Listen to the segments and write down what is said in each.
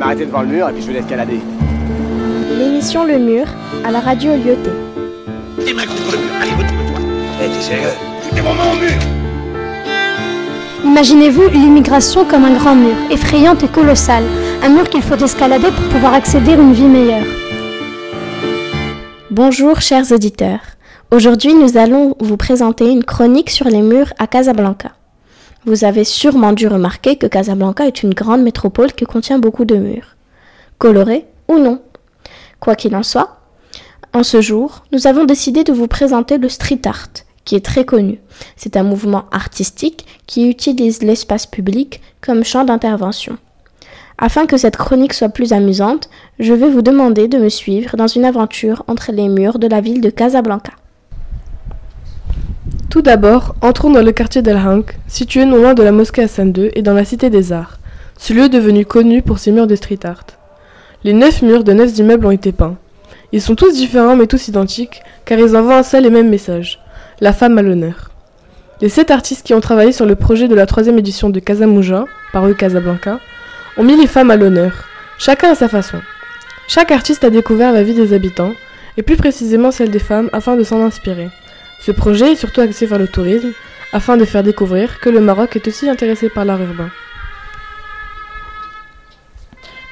m'arrêter devant le mur et puis je vais l'escalader. L'émission Le Mur à la radio Lyoté. Tes mains contre le mur. Allez, retourne-toi. Eh, t'es sérieux? Foutez vos mains au mur. Imaginez-vous l'immigration comme un grand mur, effrayante et colossal, un mur qu'il faut escalader pour pouvoir accéder à une vie meilleure. Bonjour chers auditeurs. Aujourd'hui nous allons vous présenter une chronique sur les murs à Casablanca. Vous avez sûrement dû remarquer que Casablanca est une grande métropole qui contient beaucoup de murs. Colorés ou non. Quoi qu'il en soit, en ce jour, nous avons décidé de vous présenter le street art, qui est très connu. C'est un mouvement artistique qui utilise l'espace public comme champ d'intervention. Afin que cette chronique soit plus amusante, je vais vous demander de me suivre dans une aventure entre les murs de la ville de Casablanca. Tout d'abord, entrons dans le quartier d'El Hank, situé non loin de la mosquée Hassan II et dans la cité des arts, ce lieu devenu connu pour ses murs de street art. Les neuf murs de neuf immeubles ont été peints. Ils sont tous différents mais tous identiques, car ils envoient un seul et même message la femme à l'honneur. Les sept artistes qui ont travaillé sur le projet de la troisième édition de Casamouja, paru Casablanca, ont mis les femmes à l'honneur, chacun à sa façon. Chaque artiste a découvert la vie des habitants, et plus précisément celle des femmes, afin de s'en inspirer. Ce projet est surtout axé vers le tourisme, afin de faire découvrir que le Maroc est aussi intéressé par l'art urbain.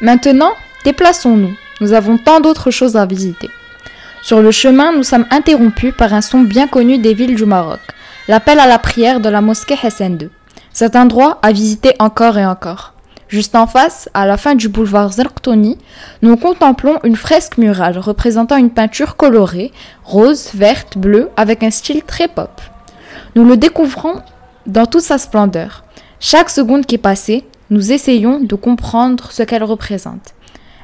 Maintenant, déplaçons-nous. Nous avons tant d'autres choses à visiter. Sur le chemin, nous sommes interrompus par un son bien connu des villes du Maroc, l'appel à la prière de la mosquée Hassan II. Cet endroit à visiter encore et encore. Juste en face, à la fin du boulevard Zerktoni, nous contemplons une fresque murale représentant une peinture colorée, rose, verte, bleue, avec un style très pop. Nous le découvrons dans toute sa splendeur. Chaque seconde qui est passée, nous essayons de comprendre ce qu'elle représente.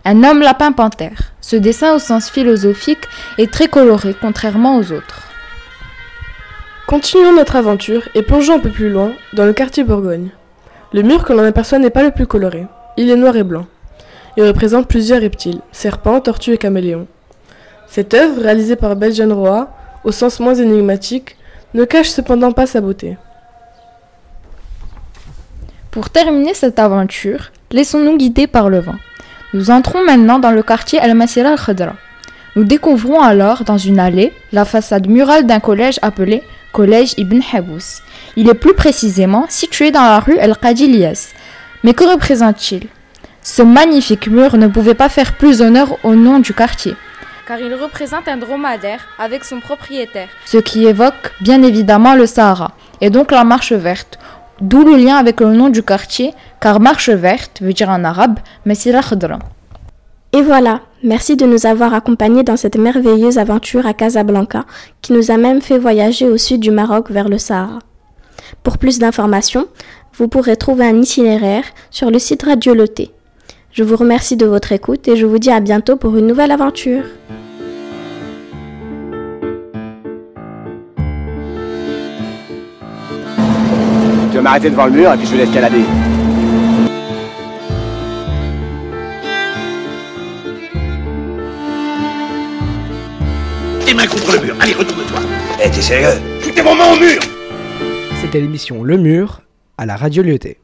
Un homme lapin panthère. Ce dessin au sens philosophique est très coloré contrairement aux autres. Continuons notre aventure et plongeons un peu plus loin dans le quartier Bourgogne. Le mur que l'on aperçoit n'est pas le plus coloré. Il est noir et blanc. Il représente plusieurs reptiles, serpents, tortues et caméléons. Cette œuvre, réalisée par Belgian Roa, au sens moins énigmatique, ne cache cependant pas sa beauté. Pour terminer cette aventure, laissons-nous guider par le vent. Nous entrons maintenant dans le quartier Al-Masira al-Khadra. Nous découvrons alors dans une allée la façade murale d'un collège appelé Collège Ibn Habous. Il est plus précisément situé dans la rue El-Qadilias. Mais que représente-t-il? Ce magnifique mur ne pouvait pas faire plus honneur au nom du quartier, car il représente un dromadaire avec son propriétaire, ce qui évoque bien évidemment le Sahara, et donc la marche verte, D'où le lien avec le nom du quartier, car marche verte veut dire en arabe Masira Khadra. Et voilà, merci de nous avoir accompagnés dans cette merveilleuse aventure à Casablanca, qui nous a même fait voyager au sud du Maroc vers le Sahara. Pour plus d'informations, vous pourrez trouver un itinéraire sur le site Radio Loté. Je vous remercie de votre écoute et je vous dis à bientôt pour une nouvelle aventure. Je vais m'arrêter devant le mur et puis je vais l'escalader. Tes mains contre le mur. Allez, retourne-toi. Eh, t'es sérieux? Foutez vos mains au mur. C'était l'émission Le Mur à la radio Lyoté.